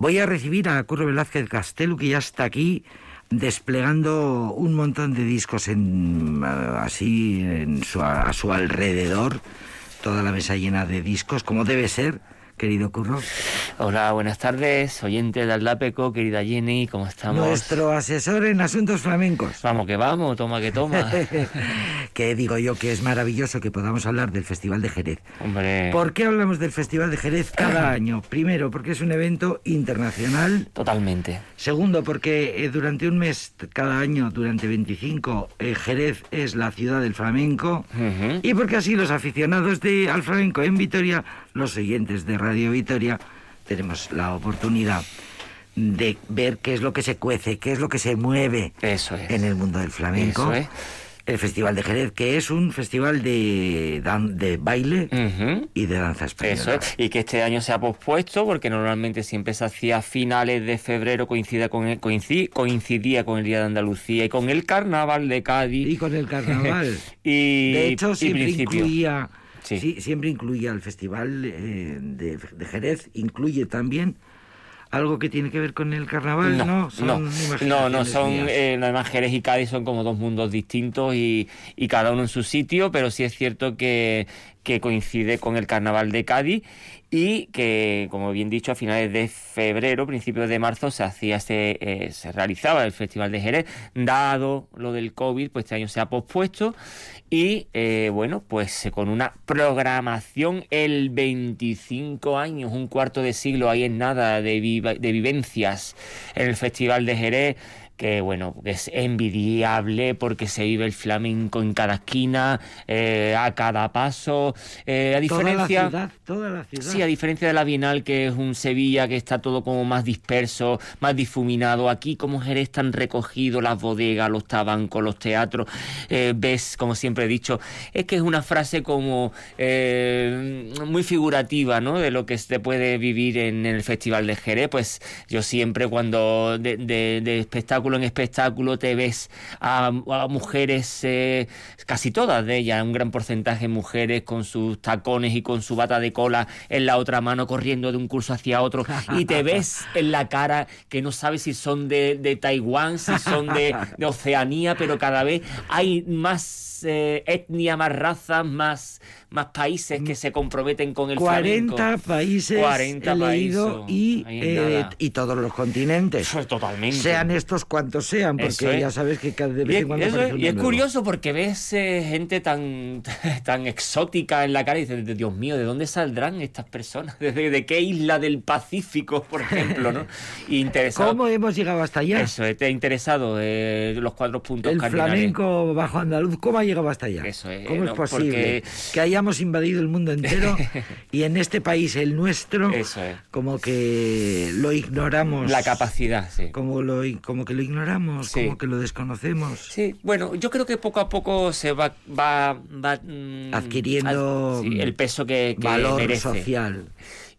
Voy a recibir a Curro Velázquez Castelo, que ya está aquí desplegando un montón de discos en, así en su, a su alrededor, toda la mesa llena de discos, como debe ser querido Curro. Hola, buenas tardes, oyente de Aldapeco, querida Jenny, ¿cómo estamos? Nuestro asesor en asuntos flamencos. Vamos que vamos, toma que toma. que digo yo que es maravilloso que podamos hablar del Festival de Jerez. Hombre. ¿Por qué hablamos del Festival de Jerez cada año? Primero, porque es un evento internacional. Totalmente. Segundo, porque eh, durante un mes cada año, durante 25, eh, Jerez es la ciudad del flamenco. Y porque así los aficionados de, al flamenco en Vitoria, los oyentes de Radio Vitoria tenemos la oportunidad de ver qué es lo que se cuece, qué es lo que se mueve Eso es. en el mundo del flamenco. Eso es. El Festival de Jerez, que es un festival de, dan- de baile y de danza española. Eso es. Y que este año se ha pospuesto porque normalmente siempre se hacía a finales de febrero, coincida con el- coinci- coincidía con el Día de Andalucía y con el Carnaval de Cádiz. Y con el carnaval. Y, de hecho, siempre incluía, Sí. sí, siempre incluía el Festival eh, de, de Jerez, incluye también algo que tiene que ver con el carnaval, ¿no? no, Son no, no, son, eh, además Jerez y Cádiz son como dos mundos distintos y, y cada uno en su sitio, pero sí es cierto que, que coincide con el carnaval de Cádiz y que, como bien dicho, a finales de febrero, principios de marzo, se hacía, se, eh, se realizaba el Festival de Jerez, dado lo del COVID, pues este año se ha pospuesto y, eh, bueno, pues con una programación el 25 años, un cuarto de siglo, ahí en nada de, viva- de vivencias en el Festival de Jerez que bueno, es envidiable porque se vive el flamenco en cada esquina, eh, a cada paso, eh, a Toda la diferencia... ciudad, toda la ciudad. Sí, a diferencia de la Bienal, que es un Sevilla que está todo como más disperso, más difuminado. Aquí, como Jerez, están recogidos las bodegas, los tabancos, los teatros. Eh, ves, como siempre he dicho, es que es una frase como muy figurativa, ¿no? De lo que se puede vivir en el Festival de Jerez. Pues yo siempre, cuando de, de- de espectáculo en espectáculo te ves a, mujeres, eh, casi todas de ellas, un gran porcentaje de mujeres con sus tacones y con su bata de cola en la otra mano corriendo de un curso hacia otro y te ves en la cara que no sabes si son de, de Taiwán, si son de, de Oceanía, pero cada vez hay más eh, etnia, más razas, más, más países que se comprometen con el 40 flamenco. países 40 he leído países, y, eh, y todos los continentes. Totalmente. Sean estos cuantos sean, porque es. ya sabes que cada Y vez es, en cuando es- y es curioso porque ves eh, gente tan, tan exótica en la cara y dices, Dios mío, ¿de dónde saldrán estas personas? ¿De, de qué isla del Pacífico, por ejemplo? ¿no? Y interesado. ¿Cómo hemos llegado hasta allá? Eso, te ha interesado eh, los cuatro puntos El cardinales. flamenco bajo andaluz, ¿cómo ha llegado hasta allá? Eso es, ¿Cómo no, es posible porque- que hayamos invadido el mundo entero y en este país, el nuestro, Eso es. como que lo ignoramos? La capacidad, sí. Como, lo, como que lo ignoramos, Sí. como que lo desconocemos. Sí, bueno, yo creo que poco a poco se va, va, va, mm, Adquiriendo, ad- sí, el peso que, que Valor merece. social.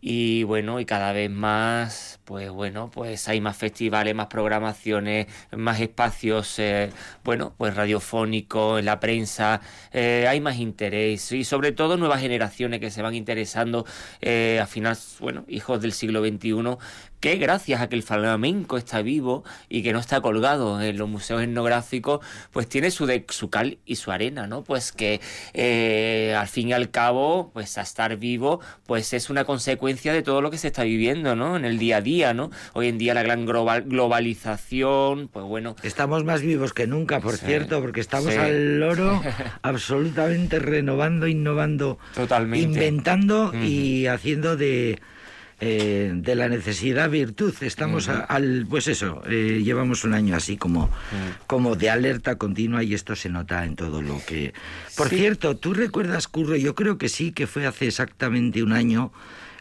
Y bueno, y cada vez más, pues bueno, pues hay más festivales, más programaciones, más espacios, eh, bueno, pues radiofónicos, en la prensa, eh, hay más interés y sobre todo nuevas generaciones que se van interesando, eh, al final, bueno, hijos del siglo XXI, que gracias a que el flamenco está vivo y que no está colgado en los museos etnográficos, pues tiene su, de, su cal y su arena, ¿no? Pues que eh, al fin y al cabo, pues a estar vivo, pues es una consecuencia de todo lo que se está viviendo, ¿no? En el día a día, ¿no? Hoy en día la gran global, globalización, pues bueno, Estamos más vivos que nunca, por Sí. cierto, porque estamos Sí. al loro absolutamente renovando, innovando, Totalmente. inventando y haciendo de, eh, de la necesidad virtud. Estamos a- al, pues eso, eh, llevamos un año así como, como de alerta continua y esto se nota en todo lo que... Por Sí. cierto, ¿tú recuerdas, Curro? Yo creo que sí, que fue hace exactamente un año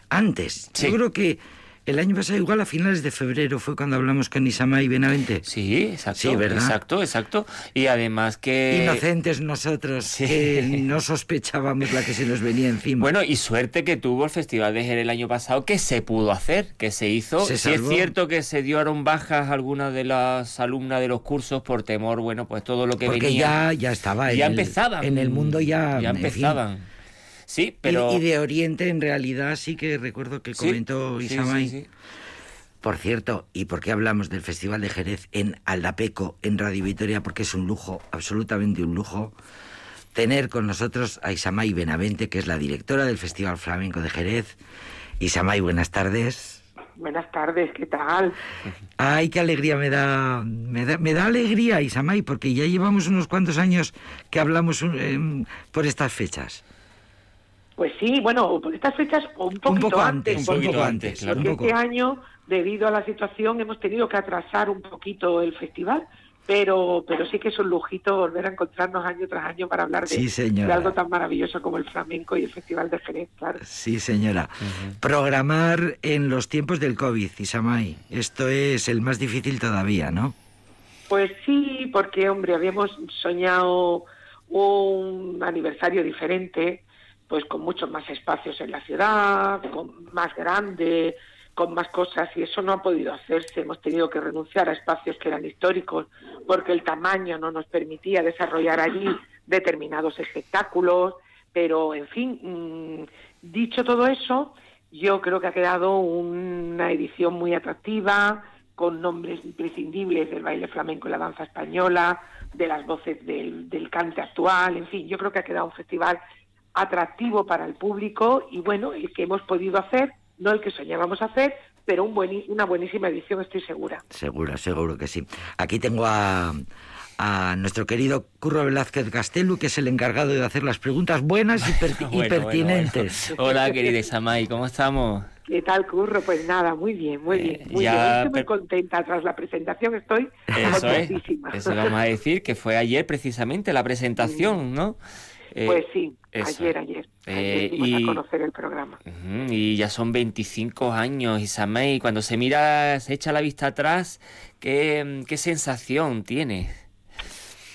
antes. Sí. Yo creo que el año pasado, igual a finales de febrero, fue cuando hablamos con Isama y Benavente. sí, exacto, Sí, ¿verdad? exacto, exacto. Y además que... Inocentes nosotros, sí. que no sospechábamos la que se nos venía encima. Bueno, y suerte que tuvo el Festival de Jerez el año pasado, que se pudo hacer, que se hizo. Se sí es cierto que se dieron bajas algunas de las alumnas de los cursos por temor, bueno, pues todo lo que porque venía. ya, ya estaba. ya en el- empezaban. En el mundo ya. Ya en fin. Sí, Y- pero... Y, de Oriente, en realidad, sí que recuerdo que comentó sí, Isamay sí, sí. Por cierto, ¿y por qué hablamos del Festival de Jerez en Aldapeco, en Radio Vitoria? Porque es un lujo, absolutamente un lujo, tener con nosotros a Isamay Benavente, que es la directora del Festival Flamenco de Jerez. Isamay, buenas tardes. Buenas tardes, ¿qué tal? Ay, qué alegría me da, me da, me da alegría, Isamay, porque ya llevamos unos cuantos años que hablamos em, por estas fechas. Pues sí, bueno, por estas fechas un poquito un poco antes, antes, un poco antes, claro, porque un poco. este año, debido a la situación, hemos tenido que atrasar un poquito el festival, pero pero sí que es un lujito volver a encontrarnos año tras año para hablar de, Sí, señora. de algo tan maravilloso como el flamenco y el Festival de Jerez, claro. Sí, señora. Programar en los tiempos del COVID, Isamay. Esto es el más difícil todavía, ¿no? Pues sí, porque, hombre, habíamos soñado un aniversario diferente, pues con muchos más espacios en la ciudad, con más grande, con más cosas, y eso no ha podido hacerse. Hemos tenido que renunciar a espacios que eran históricos porque el tamaño no nos permitía desarrollar allí determinados espectáculos, pero, en fin, mm, dicho todo eso, yo creo que ha quedado una edición muy atractiva, con nombres imprescindibles del baile flamenco y la danza española, de las voces del, del cante actual, en fin, yo creo que ha quedado un festival atractivo para el público y bueno, el que hemos podido hacer, no el que soñábamos hacer, pero un bueni- una buenísima edición, estoy segura. Seguro, seguro que sí. Aquí tengo a, a nuestro querido Curro Velázquez Castelu, que es el encargado de hacer las preguntas buenas y, perti- y Bueno, bueno, pertinentes. bueno. Hola, querida Isamay, ¿cómo estamos? ¿Qué tal, Curro? Pues nada, muy bien, muy Eh, bien. Muy ya, bien. Estoy muy contenta. Tras la presentación estoy Eso es. contentísima. Eso vamos a decir que fue ayer precisamente la presentación, ¿no? Eh, Pues sí, eso. ayer, ayer. Eh, ayer y- a conocer el programa. Y ya son 25 años, Isamay. Cuando se mira, se echa la vista atrás, ¿qué, qué sensación tienes?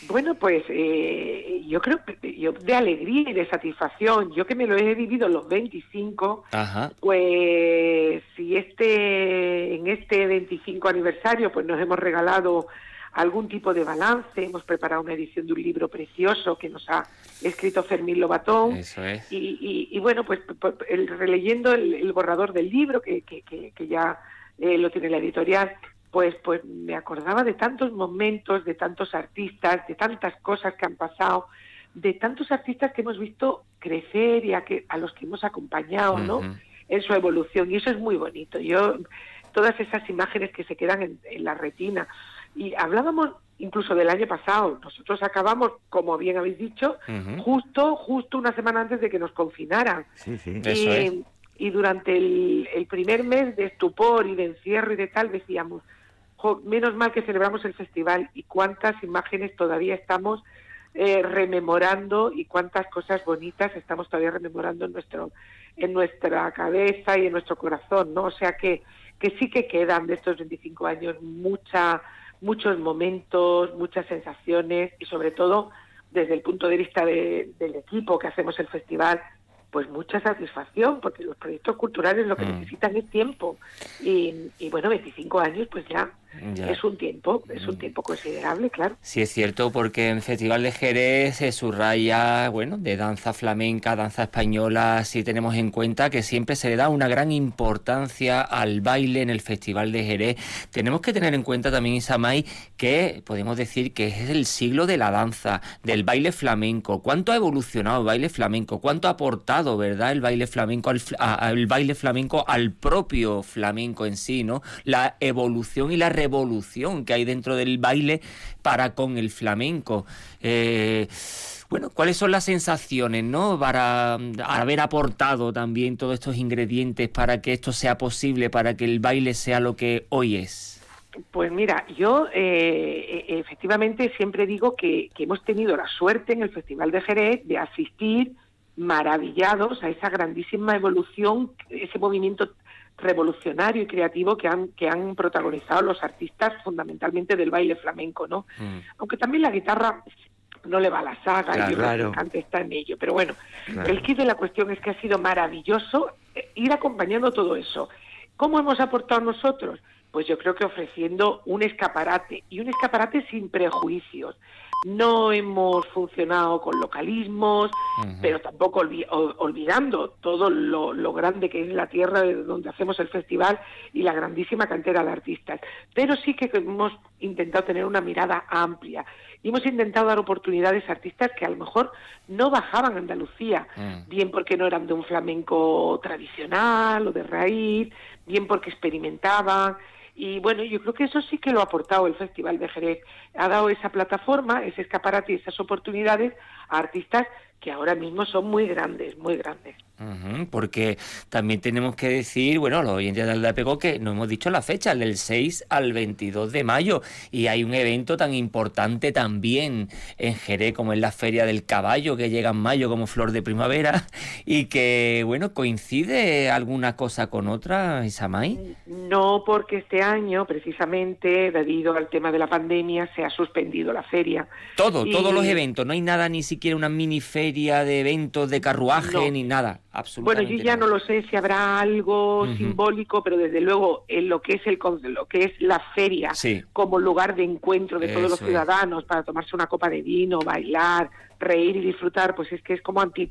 Bueno, pues eh, yo creo que yo de alegría y de satisfacción, yo que me lo he vivido los 25, Ajá. pues si este en este 25 aniversario pues nos hemos regalado algún tipo de balance, hemos preparado una edición de un libro precioso que nos ha escrito Fermín Lobatón Eso es. y, y- y bueno, pues el- releyendo el, el borrador del libro, que, que- que- que ya eh, lo tiene la editorial, pues, pues me acordaba de tantos momentos, de tantos artistas, de tantas cosas que han pasado, de tantos artistas que hemos visto crecer y a, que, a los que hemos acompañado, ¿no? En su evolución. Y eso es muy bonito. Yo, todas esas imágenes que se quedan en, en la retina. Y hablábamos incluso del año pasado. Nosotros acabamos, como bien habéis dicho, justo, justo una semana antes de que nos confinaran. Sí, sí. Eso y, es. y durante el, el primer mes de estupor y de encierro y de tal, decíamos, "Jo, menos mal que celebramos el festival y cuántas imágenes todavía estamos eh, rememorando y cuántas cosas bonitas estamos todavía rememorando en nuestro en nuestra cabeza y en nuestro corazón, ¿no? O sea que que sí que quedan de estos 25 años mucha muchos momentos, muchas sensaciones y sobre todo desde el punto de vista de- del equipo que hacemos el festival, pues mucha satisfacción, porque los proyectos culturales lo que Mm. necesitan es tiempo. Y, y bueno, 25 años, pues ya, Ya. es un tiempo, es Mm. un tiempo considerable, claro. Sí, es cierto, porque en el Festival de Jerez se subraya, bueno, de danza flamenca, danza española, si tenemos en cuenta que siempre se le da una gran importancia al baile en el Festival de Jerez. Tenemos que tener en cuenta también, Isamay, que podemos decir que es el siglo de la danza, del baile flamenco. ¿Cuánto ha evolucionado el baile flamenco? ¿Cuánto ha aportado, verdad, el baile flamenco al, a- al baile flamenco al propio flamenco en sí, ¿no? La evolución y la revolución que hay dentro del baile para con el flamenco. Eh, bueno, ¿cuáles son las sensaciones, no? Para mm, haber aportado también todos estos ingredientes para que esto sea posible, para que el baile sea lo que hoy es. Pues mira, yo eh, e- efectivamente siempre digo que, que hemos tenido la suerte en el Festival de Jerez de asistir maravillados a esa grandísima evolución, ese movimiento revolucionario y creativo que han, que han protagonizado los artistas fundamentalmente del baile flamenco, ¿no? Mm. Aunque también la guitarra no le va a la saga Claro, y yo que claro. cante está en ello. Pero bueno, Claro. el kit de la cuestión es que ha sido maravilloso eh, ir acompañando todo eso. ¿Cómo hemos aportado nosotros? Pues yo creo que ofreciendo un escaparate y un escaparate sin prejuicios. No hemos funcionado con localismos, pero tampoco olvidando todo lo, grande que es la tierra de donde hacemos el festival y la grandísima cantera de artistas. Pero sí que hemos intentado tener una mirada amplia y hemos intentado dar oportunidades a artistas que a lo mejor no bajaban a Andalucía, mm. bien porque no eran de un flamenco tradicional o de raíz, bien porque experimentaban y bueno, yo creo que eso sí que lo ha aportado el Festival de Jerez. Ha dado esa plataforma, ese escaparate y esas oportunidades a artistas que ahora mismo son muy grandes, muy grandes porque también tenemos que decir, bueno, los oyentes del Pegó que no hemos dicho la fecha, del 6 al 22 de mayo, y hay un evento tan importante también en Jerez como es la Feria del Caballo, que llega en mayo como flor de primavera, y que, bueno, coincide alguna cosa con otra, Isamay. No, porque este año, precisamente, debido al tema de la pandemia, se ha suspendido la feria. Todo, todos los eventos, no hay nada, ni siquiera una mini feria de eventos, de carruaje, ni nada. Bueno, yo ya no lo sé si habrá algo simbólico, pero desde luego en lo que es el lo que es la feria como lugar de encuentro de todos los ciudadanos para tomarse una copa de vino, bailar, reír y disfrutar, pues es que es como anti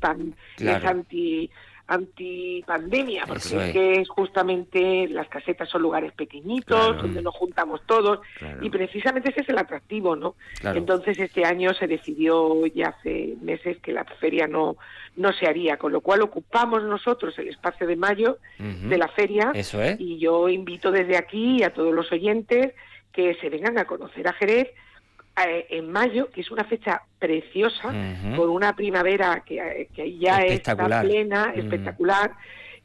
es anti antipandemia, porque es. que es justamente las casetas son lugares pequeñitos, donde nos juntamos todos, y precisamente ese es el atractivo, ¿no? Entonces este año se decidió ya hace meses que la feria no, no se haría, con lo cual ocupamos nosotros el espacio de mayo de la feria, y yo invito desde aquí a todos los oyentes que se vengan a conocer a Jerez, en mayo, que es una fecha preciosa, con una primavera que, que ya está plena, espectacular,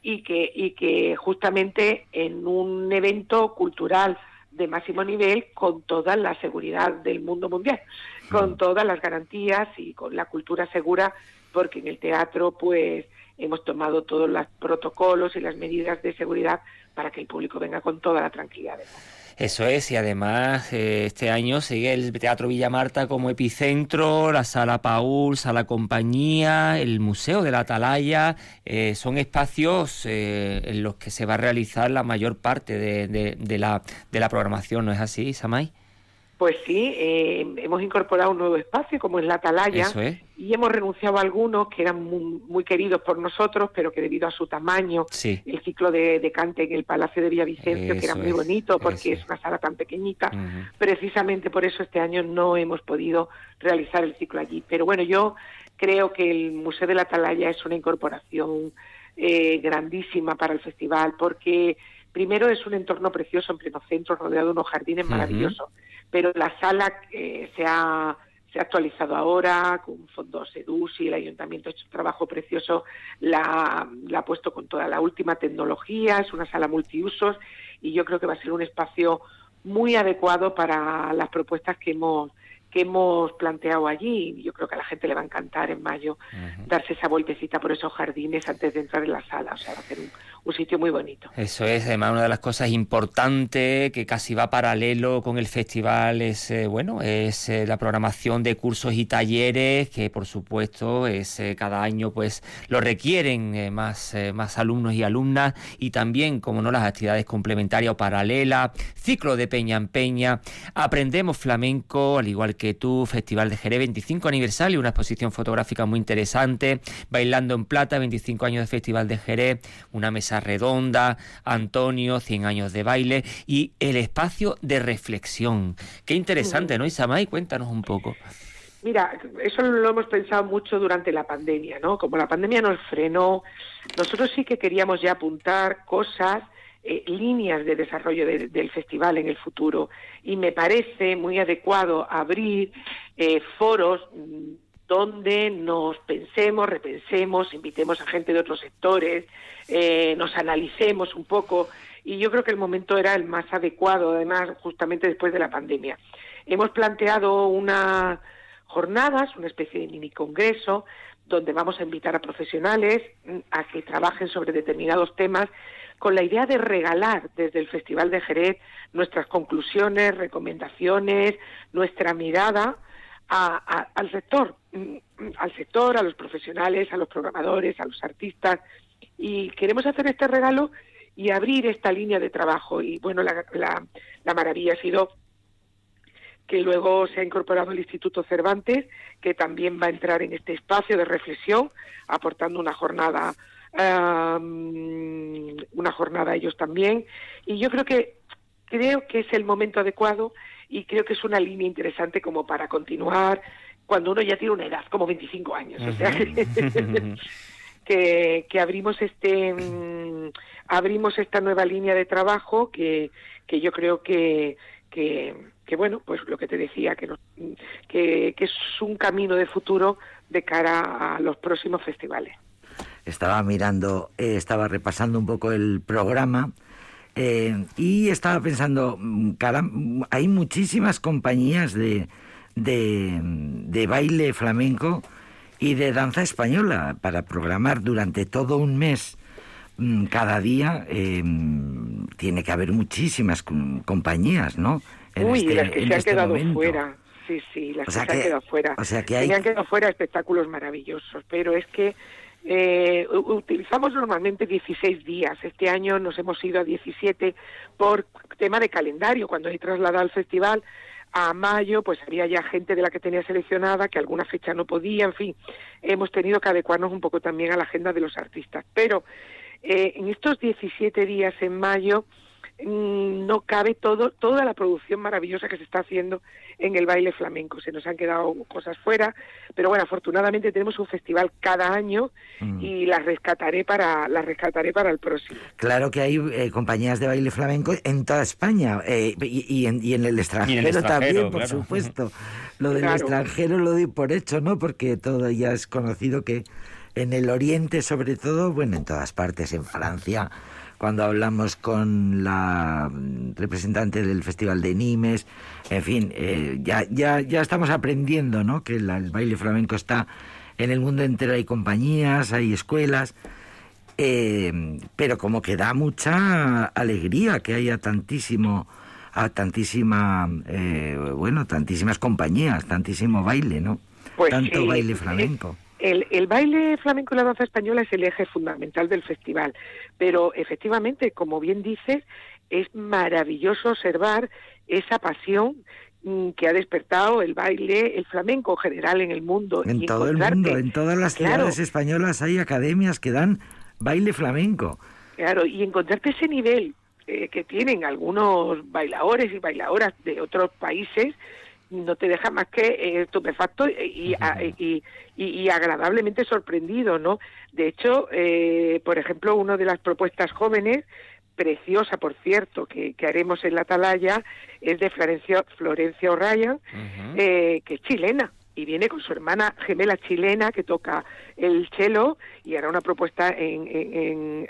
y que, y que justamente en un evento cultural de máximo nivel, con toda la seguridad del mundo mundial, con todas las garantías y con la cultura segura, porque en el teatro pues hemos tomado todos los protocolos y las medidas de seguridad para que el público venga con toda la tranquilidad. Eso es, y además eh, este año sigue el Teatro Villa Marta como epicentro, la Sala Paul, Sala Compañía, el Museo de la Atalaya, eh, son espacios eh, en los que se va a realizar la mayor parte de, de, la, de la programación, ¿no es así, Samay? Pues sí, eh, hemos incorporado un nuevo espacio como es la Atalaya y hemos renunciado a algunos que eran muy, queridos por nosotros, pero que debido a su tamaño, el ciclo de, cante en el Palacio de Villavicencio, que era muy bonito porque es una sala tan pequeñita, precisamente por eso este año no hemos podido realizar el ciclo allí. Pero bueno, yo creo que el Museo de la Atalaya es una incorporación eh, grandísima para el festival porque primero es un entorno precioso en pleno centro, rodeado de unos jardines maravillosos pero la sala eh, se, ha, se ha actualizado ahora con fondos y el ayuntamiento ha hecho un trabajo precioso, la, la ha puesto con toda la última tecnología, es una sala multiusos y yo creo que va a ser un espacio muy adecuado para las propuestas que hemos que hemos planteado allí. Yo creo que a la gente le va a encantar en mayo darse esa vueltecita por esos jardines antes de entrar en la sala. O sea, va a ser un, sitio muy bonito. Eso es, además, una de las cosas importantes que casi va paralelo con el festival es, eh, bueno, es eh, la programación de cursos y talleres que, por supuesto, es eh, cada año pues lo requieren más, más alumnos y alumnas y también, como no, las actividades complementarias o paralelas, ciclo de peña en peña, aprendemos flamenco, al igual que que tú, Festival de Jerez, 25 aniversario, una exposición fotográfica muy interesante, Bailando en Plata, 25 años de Festival de Jerez, una mesa redonda, Antonio, 100 años de baile y el espacio de reflexión. Qué interesante, ¿no, Isamay? Cuéntanos un poco. Mira, eso lo hemos pensado mucho durante la pandemia, ¿no? Como la pandemia nos frenó, nosotros sí que queríamos ya apuntar cosas eh, líneas de desarrollo del festival en el futuro y me parece muy adecuado abrir eh, foros mm, donde nos pensemos, repensemos, invitemos a gente de otros sectores, eh, nos analicemos un poco y yo creo que el momento era el más adecuado, además, justamente después de la pandemia. Hemos planteado unas jornadas, una especie de mini congreso, donde vamos a invitar a profesionales mm, a que trabajen sobre determinados temas con la idea de regalar desde el Festival de Jerez nuestras conclusiones, recomendaciones, nuestra mirada al sector, mm, al sector, a los profesionales, a los programadores, a los artistas. Y queremos hacer este regalo y abrir esta línea de trabajo. Y bueno, la, la maravilla ha sido que luego se ha incorporado el Instituto Cervantes, que también va a entrar en este espacio de reflexión, aportando una jornada, una jornada a ellos también. Y yo creo que creo que es el momento adecuado y creo que es una línea interesante como para continuar cuando uno ya tiene una edad, como 25 años. O sea, que, que, abrimos este mm, abrimos esta nueva línea de trabajo que, que yo creo que, que, bueno, pues lo que te decía, que, que, es un camino de futuro de cara a los próximos festivales. Estaba mirando, eh, estaba repasando un poco el programa eh, y estaba pensando, mm, hay muchísimas compañías de, de, de baile flamenco y de danza española para programar durante todo un mes Mm, cada día eh, tiene que haber muchísimas compañías, ¿no? Uy, este, las que se han este quedado fuera. Sí, sí, las que, se han quedado fuera. O sea que hay... Se han quedado fuera espectáculos maravillosos, pero es que eh, utilizamos normalmente 16 días. Este año nos hemos ido a 17 por tema de calendario. Cuando he trasladado al festival a mayo, pues había ya gente de la que tenía seleccionada que alguna fecha no podía. En fin, hemos tenido que adecuarnos un poco también a la agenda de los artistas. Pero eh, en estos 17 días en mayo no cabe todo toda la producción maravillosa que se está haciendo en el baile flamenco. Se nos han quedado cosas fuera, pero bueno, afortunadamente tenemos un festival cada año mm. y las rescataré para las rescataré para el próximo. Claro que hay eh, compañías de baile flamenco en toda España eh, y, en, el extranjero, también, por supuesto. Lo del extranjero lo doy por hecho, ¿no? Porque todo ya es conocido que en el oriente sobre todo, bueno, en todas partes, en Francia, cuando hablamos con la representante del Festival de Nimes, en fin, eh, ya, ya, ya estamos aprendiendo, ¿no? Que el baile flamenco está en el mundo entero, hay compañías, hay escuelas, eh, pero como que da mucha alegría que haya tantísimo a tantísima eh, bueno tantísimas compañías tantísimo baile no pues tanto baile flamenco el, baile flamenco y la danza española es el eje fundamental del festival, pero efectivamente, como bien dices, es maravilloso observar esa pasión mm, que ha despertado el baile, el flamenco en general en el mundo. En todo el mundo, en todas las ciudades españolas hay academias que dan baile flamenco. Claro, y encontrarte ese nivel eh, que tienen algunos bailadores y bailadoras de otros países, no te deja más que eh, estupefacto y, y, agradablemente sorprendido, ¿no? De hecho, eh, por ejemplo, una de las propuestas jóvenes, preciosa, por cierto, que, haremos en la Atalaya, es de Florencia, Florencia O'Ryan, eh, que es chilena y viene con su hermana gemela chilena que toca el cello y hará una propuesta en,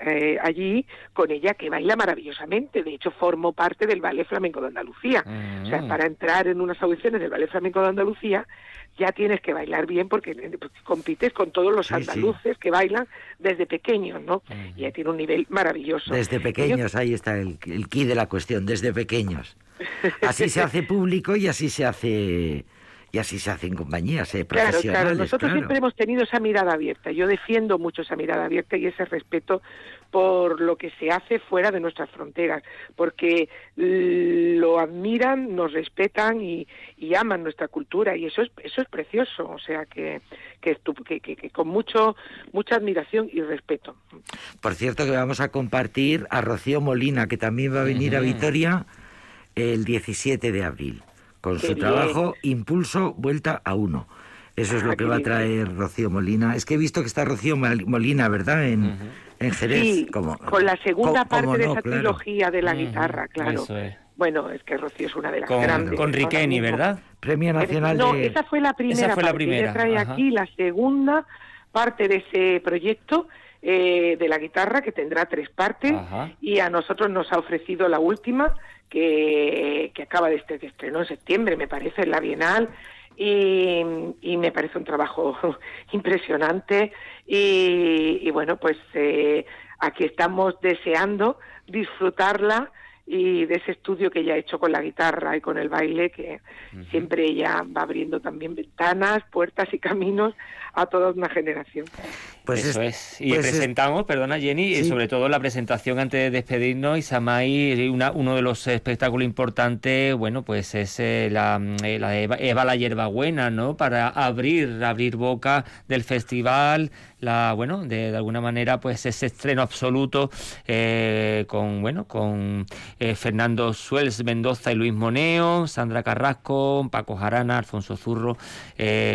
eh, allí con ella que baila maravillosamente. De hecho, formó parte del Ballet Flamenco de Andalucía. O sea, mm. para entrar en unas audiciones del Ballet Flamenco de Andalucía ya tienes que bailar bien porque compites con todos los andaluces que bailan desde pequeños, ¿no? Y ya tiene un nivel maravilloso. Desde pequeños, ahí está el, el key de la cuestión, desde pequeños. Así se hace público y así se hace y así se hacen compañías eh, profesionales. Claro, claro. Nosotros siempre hemos tenido esa mirada abierta. Yo defiendo mucho esa mirada abierta y ese respeto por lo que se hace fuera de nuestras fronteras, porque lo admiran, nos respetan y, aman nuestra cultura y eso es eso es precioso, o sea que que, que, con mucho mucha admiración y respeto. Por cierto que vamos a compartir a Rocío Molina que también va a venir a Vitoria el 17 de abril con su trabajo Impulso Vuelta a Uno. Eso es lo ah, que va a traer Rocío Molina. Es que he visto que está Rocío Molina, ¿verdad? En, en Jerez. Sí, como, con la segunda parte de esa trilogía de la guitarra, claro. Bueno, es que Rocío es una de las grandes. Con Riqueni, ¿verdad? Premio Nacional no, esa fue la primera. Esa fue la primera. Ella trae aquí la segunda parte de ese proyecto eh, de la guitarra, que tendrá tres partes, y a nosotros nos ha ofrecido la última, que, acaba de este, que estrenó en septiembre, me parece, en la Bienal, y, me parece un trabajo impresionante. Y, bueno, pues eh, aquí estamos deseando disfrutarla y de ese estudio que ella ha hecho con la guitarra y con el baile, que siempre ella va abriendo también ventanas, puertas y caminos a toda una generación. Pues Eso es. Y pues presentamos, perdona Jenny, y sobre todo la presentación antes de despedirnos, Isamay, una, uno de los espectáculos importantes, bueno, pues es eh, la, eh, la de Eva, la hierbabuena, ¿no? Para abrir, abrir boca del festival, la, bueno, de, alguna manera, pues ese estreno absoluto eh, con, bueno, con Fernando Suels Mendoza y Luis Moneo, Sandra Carrasco, Paco Jarana, Alfonso Zurro,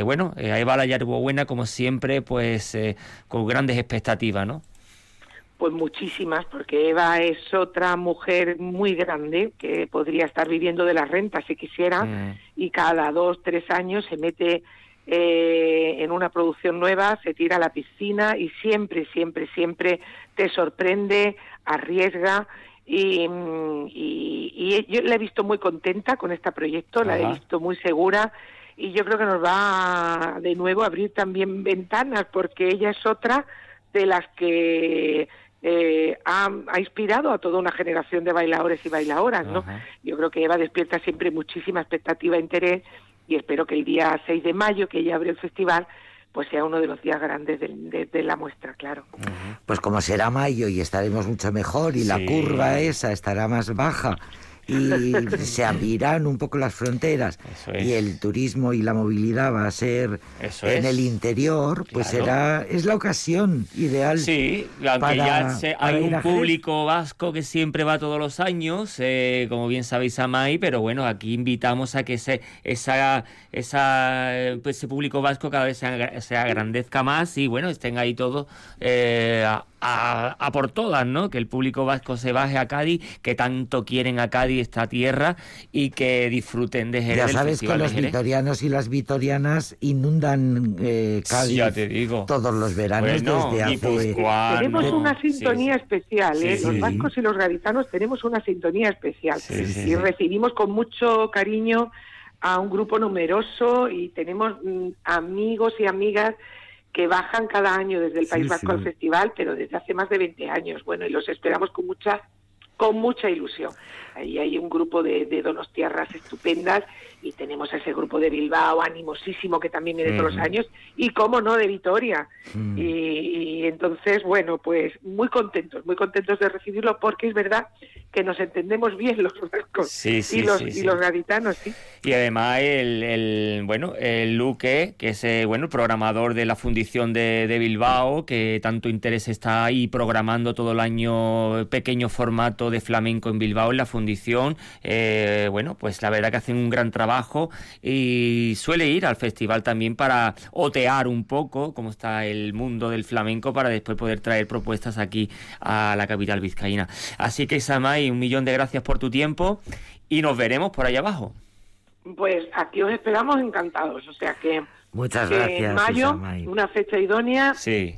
bueno, Eva la hierbabuena, como siempre, pues con grandes expectativas, ¿no? Pues muchísimas, porque Eva es otra mujer muy grande que podría estar viviendo de las rentas si quisiera mm. y cada dos, tres años se mete eh, en una producción nueva, se tira a la piscina y siempre, siempre, siempre te sorprende, arriesga y, yo la he visto muy contenta con este proyecto, la he visto muy segura y yo creo que nos va de nuevo a abrir también ventanas porque ella es otra de las que eh, ha, inspirado a toda una generación de bailadores y bailadoras, ¿no? Yo creo que Eva despierta siempre muchísima expectativa e interés y espero que el día 6 de mayo, que ella abre el festival, pues sea uno de los días grandes de, la muestra, claro. Pues como será mayo y estaremos mucho mejor y la curva esa estará más baja y se abrirán un poco las fronteras. Y el turismo y la movilidad va a ser en el interior, pues será es la ocasión ideal. Sí, aunque ya hay un público vasco que siempre va todos los años, eh, como bien sabéis Amay, pero bueno, aquí invitamos a que ese, esa, esa, pues ese público vasco cada vez se, agrandezca más y bueno, estén ahí todos eh, a, por todas, ¿no? Que el público vasco se baje a Cádiz, que tanto quieren a Cádiz esta tierra y que disfruten de Jerez. Ya sabes que los vitorianos y las vitorianas inundan eh, Cádiz todos los veranos desde hace... Tenemos una sintonía especial, ¿eh? los vascos y los gaditanos tenemos una sintonía especial y recibimos con mucho cariño a un grupo numeroso y tenemos mm, amigos y amigas que bajan cada año desde el País Vasco al festival, pero desde hace más de 20 años. Bueno, y los esperamos con mucha con mucha ilusión. Ahí hay un grupo de, de donostiarras estupendas y tenemos a ese grupo de Bilbao animosísimo que también viene todos los años y cómo no de Vitoria. Mm. Y, entonces, bueno, pues muy contentos, muy contentos de recibirlo porque es verdad que nos entendemos bien los vascos y, los, y los gaditanos, sí. Y además el, bueno, el Luque, que es eh, bueno, el programador de la fundición de, de Bilbao, que tanto interés está ahí programando todo el año pequeño formato de flamenco en Bilbao en la fundición, eh, bueno, pues la verdad que hacen un gran trabajo y suele ir al festival también para otear un poco cómo está el mundo del flamenco para después poder traer propuestas aquí a la capital vizcaína. Así que Samay, un millón de gracias por tu tiempo y nos veremos por allá abajo. Pues aquí os esperamos encantados, o sea que Muchas gracias. En mayo, una fecha idónea. Sí.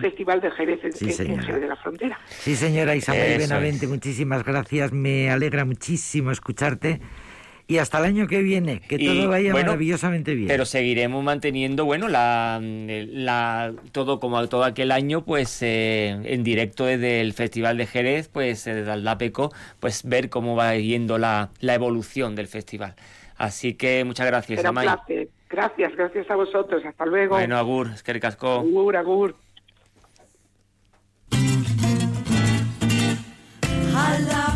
Festival de Jerez, en, Jerez de la Frontera. Sí, señora Isabel Benavente, muchísimas gracias. Me alegra muchísimo escucharte. Y hasta el año que viene, que todo vaya maravillosamente bien. Pero seguiremos manteniendo, bueno, la, la todo como todo aquel año, pues eh, en directo desde el Festival de Jerez, pues eh, desde Aldapeco, pues ver cómo va yendo la, la evolución del festival. Así que muchas gracias, Amay. Gracias, gracias a vosotros. Hasta luego. Bueno, Agur, es que casco. Agur, Agur. Hello.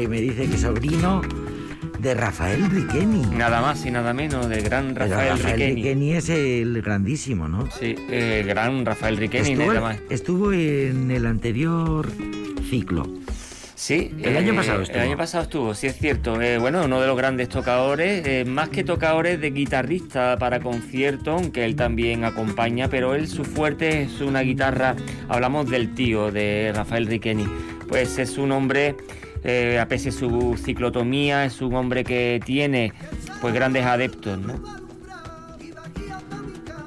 Y me dice que sobrino de Rafael Riqueni. Nada más y nada menos del gran Rafael, Rafael Riqueni. Riqueni es el grandísimo, ¿no? Sí, el gran Rafael Riqueni. Estuvo, nada más. estuvo en el anterior ciclo. Sí, El año eh, pasado estuvo. El año pasado estuvo, sí es cierto. Eh, bueno, uno de los grandes tocadores, eh, más que tocadores de guitarrista para concierto, aunque él también acompaña, pero él su fuerte es una guitarra. Hablamos del tío de Rafael Riqueni. Pues es un hombre, eh, a pesar de su ciclotomía, es un hombre que tiene pues grandes adeptos, ¿no?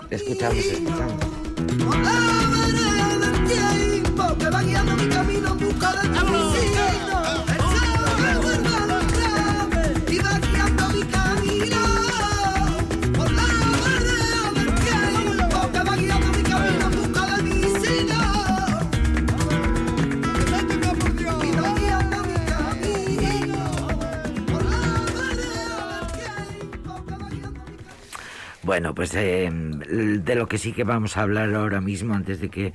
Escuchamos, escuchamos. Por Bueno, pues eh, de lo que sí que vamos a hablar ahora mismo, antes de que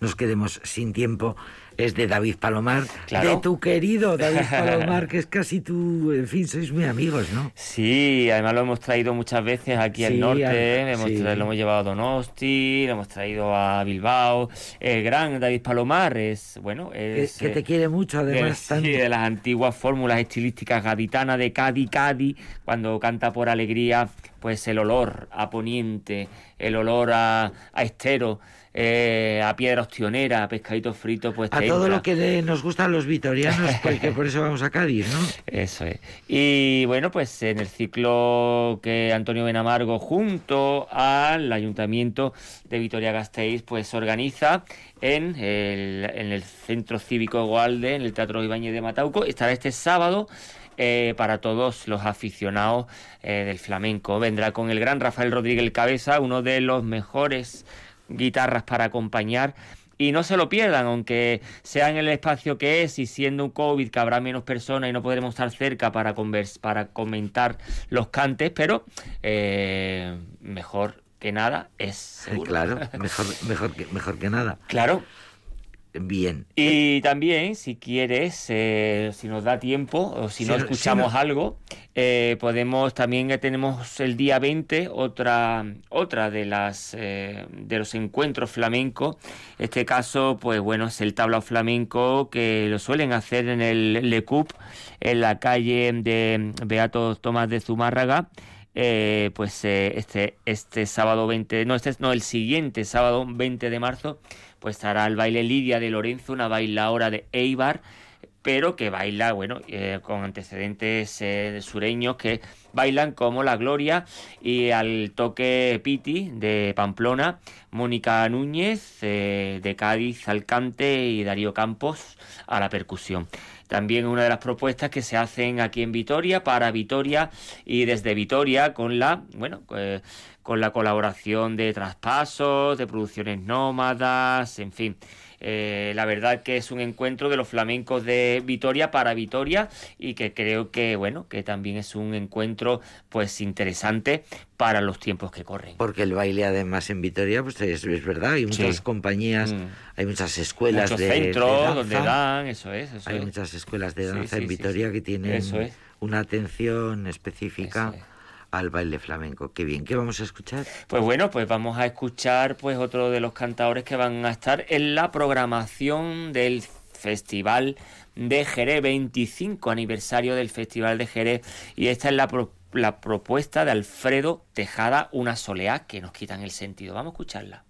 nos quedemos sin tiempo, es de David Palomar, Claro. de tu querido David Palomar, que es casi tu, en fin, sois muy amigos, ¿no? Sí, además lo hemos traído muchas veces aquí al Sí, norte, al- hemos sí. lo hemos llevado a Donosti, lo hemos traído a Bilbao. El gran David Palomar es, bueno, Que, es... que te eh, quiere mucho, de, además. sí, tanto. de las antiguas fórmulas estilísticas gaditanas de Cádiz, Cádiz, cuando canta por alegría, pues el olor a poniente, el olor a, a estero, eh, a piedra ostionera, a pescadito frito, pues A te todo entra. lo que nos gustan los vitorianos, porque por eso vamos a Cádiz, ¿no? Eso es. Y bueno, pues en el ciclo que Antonio Benamargo junto al Ayuntamiento de Vitoria-Gasteiz pues organiza en el, en el Centro Cívico Gualde, en el Teatro Ibáñez de Matauco, estará este sábado eh, para todos los aficionados eh, del flamenco. Vendrá con el gran Rafael Rodríguez Cabeza, uno de los mejores guitarras para acompañar. Y no se lo pierdan, aunque sea en el espacio que es y siendo un COVID que habrá menos personas y no podremos estar cerca para, convers para comentar los cantes, pero eh, mejor que nada es seguro. Claro, mejor, mejor, que, mejor que nada. Claro. Bien. Y también, si quieres, eh, si nos da tiempo o si Si no si escuchamos no- algo, eh, podemos también tenemos el día 20 otra otra de las eh, de los encuentros flamencos. Este caso, pues bueno, es el tablao flamenco que lo suelen hacer en el Le Cup, en la calle de Beato Tomás de Zumárraga. Eh, pues eh, este este sábado 20, no este no el siguiente sábado 20 de marzo, pues estará el baile Lidia de Lorenzo, una bailaora de Eibar, pero que baila, bueno, eh, con antecedentes eh, sureños que bailan como La Gloria y al toque Piti de Pamplona, Mónica Núñez eh, de Cádiz, Alcante y Darío Campos a la percusión. También una de las propuestas que se hacen aquí en Vitoria, para Vitoria y desde Vitoria, con la, bueno, eh, con la colaboración de traspasos, de producciones nómadas, en fin. Eh, la verdad que es un encuentro de los flamencos de Vitoria para Vitoria y que creo que, bueno, que también es un encuentro pues interesante para los tiempos que corren. Porque el baile además en Vitoria, pues es, es verdad, hay muchas Sí. compañías, Mm. hay muchas escuelas Muchos de, de centros danza, donde dan, eso es, eso hay es. muchas escuelas de danza sí, en Vitoria que tienen Eso es. una atención específica Eso es. Al baile flamenco. Qué bien, ¿qué vamos a escuchar? Pues bueno, pues vamos a escuchar pues otro de los cantadores que van a estar en la programación del Festival de Jerez, 25 aniversario del Festival de Jerez. Y esta es la, pro- la propuesta de Alfredo Tejada, una soleá que nos quitan el sentido. Vamos a escucharla.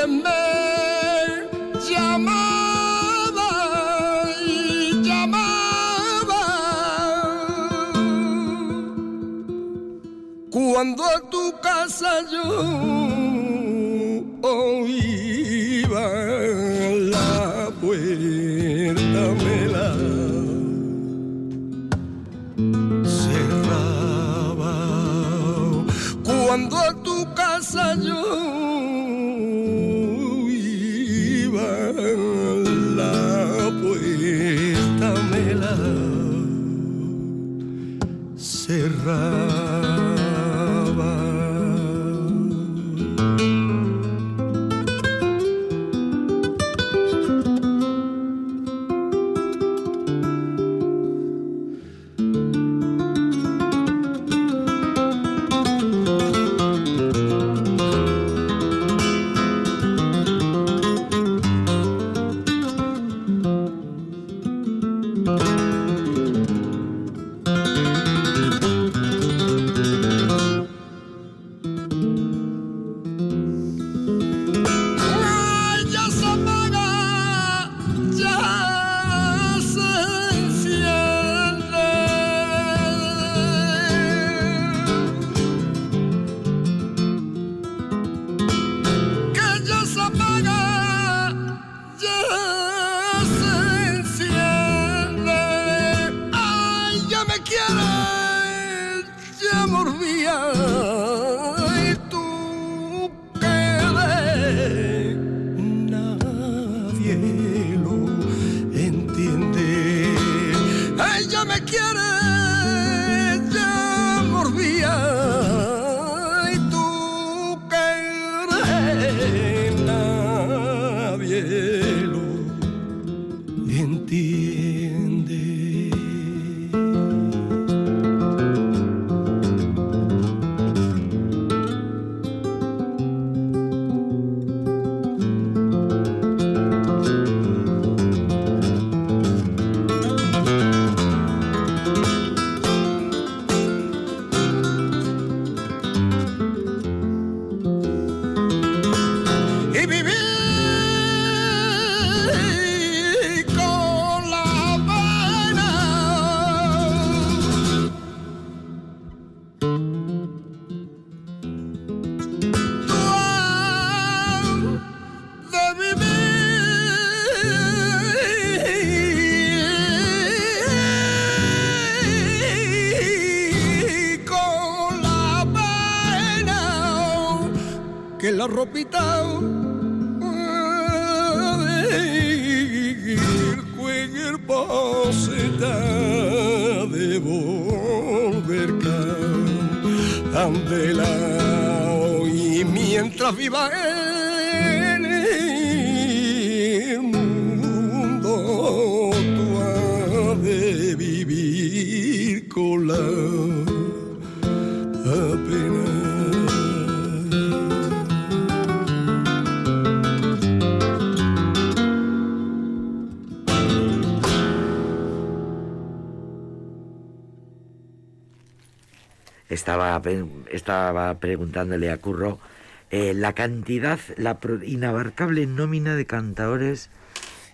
también me llamaba y llamaba. Cuando a tu casa yo Estaba, estaba preguntándole a Curro eh, la cantidad, la inabarcable nómina de cantadores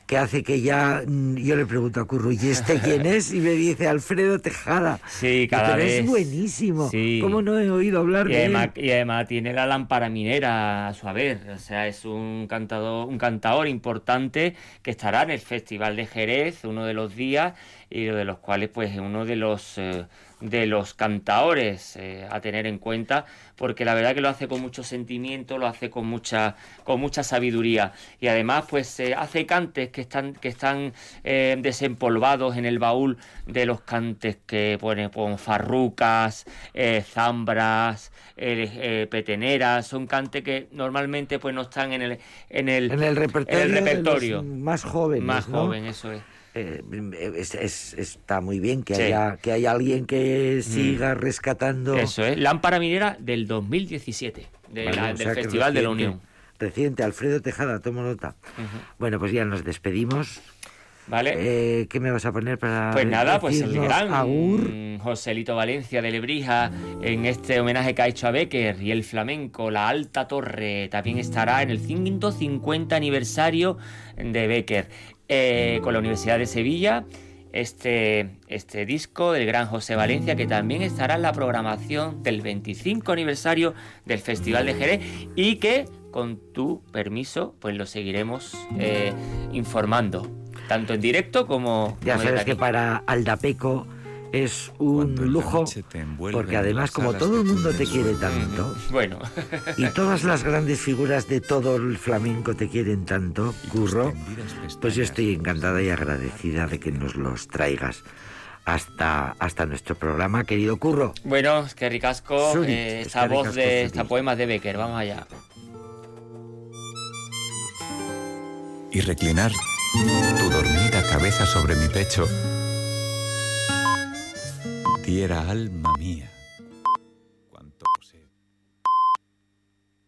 que hace que ya mm, yo le pregunto a Curro, ¿y este quién es? Y me dice Alfredo Tejada. Sí, cada Pero vez. es buenísimo. Sí. ¿Cómo no he oído hablar Y de él? y además tiene la lámpara minera a su haber, o sea, es un cantador, un cantador importante que estará en el Festival de Jerez uno de los días y de los cuales pues es uno de los eh, de los cantaores eh, a tener en cuenta porque la verdad que lo hace con mucho sentimiento, lo hace con mucha con mucha sabiduría y además pues eh, hace cantes que están que están eh, desempolvados en el baúl de los cantes que pone con farrucas, eh, zambras, peteneras, son cantes que normalmente pues no están en el en el, En el repertorio, en el de los más jóvenes. más ¿no? joven, eso es. Eh, es- es- está muy bien que Sí. Mm. haya que haya alguien que siga rescatando Eso es, lámpara minera del 2017, de Vale, la- del Festival de la reciente- Unión. Reciente, Alfredo Tejada, tomo nota. Bueno, pues ya nos despedimos. ¿Vale? Eh, ¿Qué me vas a poner para Pues nada, pues el gran agur? mm, Joselito Valencia de Lebrija en este homenaje que ha hecho a Becker y el flamenco, la Alta Torre, también estará en el 150 aniversario de Becker eh, con la Universidad de Sevilla. Este, este disco del gran José Valencia que también estará en la programación del 25 aniversario del Festival de Jerez y que con tu permiso pues lo seguiremos eh, informando tanto en directo como Ya como sabes que para Aldapeco es un lujo, porque además como todo el mundo te quiere tanto, Bueno, y todas las grandes figuras de todo el flamenco te quieren tanto, Curro, pues yo estoy encantada y agradecida de que nos los traigas hasta, hasta nuestro programa, querido Curro. bueno, es que ricasco, eh, esta voz ricasco, de esta poema de Becker, vamos allá. y reclinar tu dormida cabeza sobre mi pecho diera alma mía